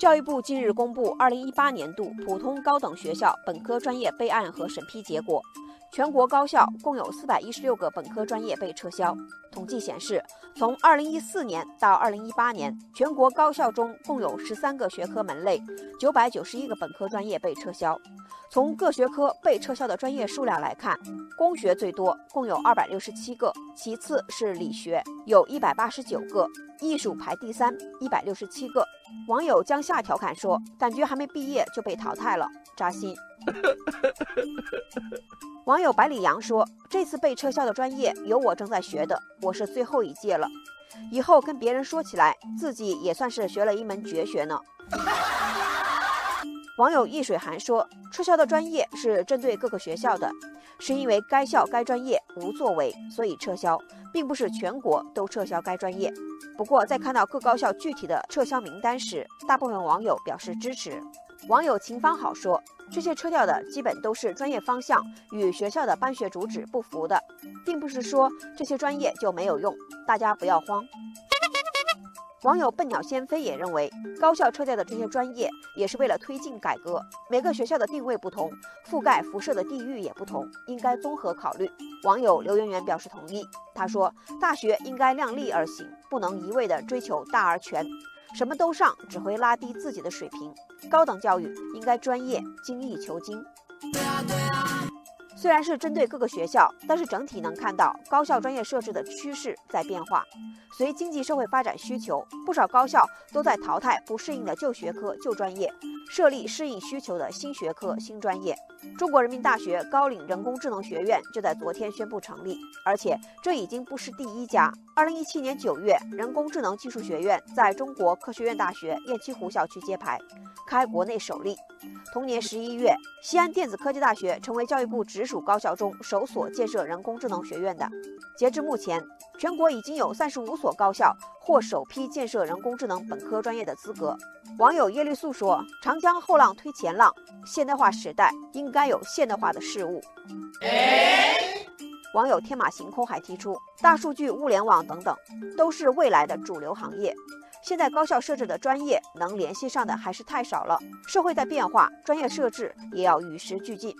教育部近日公布二零一八年度普通高等学校本科专业备案和审批结果。全国高校共有四百一十六个本科专业被撤销。统计显示，从二零一四年到二零一八年，全国高校中共有十三个学科门类，九百九十一个本科专业被撤销。从各学科被撤销的专业数量来看，工学最多，共有二百六十七个，其次是理学，有一百八十九个，艺术排第三，一百六十七个。网友江夏调侃说：“感觉还没毕业就被淘汰了，扎心。” 网友百里阳说：“这次被撤销的专业有我正在学的，我是最后一届了。以后跟别人说起来，自己也算是学了一门绝学呢。”网友易水寒说：“撤销的专业是针对各个学校的，是因为该校该专业无作为，所以撤销，并不是全国都撤销该专业。不过在看到各高校具体的撤销名单时，大部分网友表示支持。”网友秦芳好说：“这些撤掉的基本都是专业方向与学校的办学主旨不符的，并不是说这些专业就没有用，大家不要慌。”网友笨鸟先飞也认为，高校撤掉的这些专业也是为了推进改革。每个学校的定位不同，覆盖辐射的地域也不同，应该综合考虑。网友刘媛媛表示同意，他说：“大学应该量力而行，不能一味的追求大而全。”什么都上只会拉低自己的水平，高等教育应该专业、精益求精。虽然是针对各个学校，但是整体能看到高校专业设置的趋势在变化。随经济社会发展需求，不少高校都在淘汰不适应的旧学科、旧专业，设立适应需求的新学科、新专业。中国人民大学高岭人工智能学院就在昨天宣布成立，而且这已经不是第一家。二零一七年九月，人工智能技术学院在中国科学院大学雁栖湖校区揭牌，开国内首例。同年十一月，西安电子科技大学成为教育部直属高校中首所建设人工智能学院的。截至目前，全国已经有三十五所高校获首批建设人工智能本科专业的资格。网友叶绿素说：“长江后浪推前浪，现代化时代应该有现代化的事物。”网友天马行空还提出，大数据、物联网等等，都是未来的主流行业。现在高校设置的专业能联系上的还是太少了。社会在变化，专业设置也要与时俱进。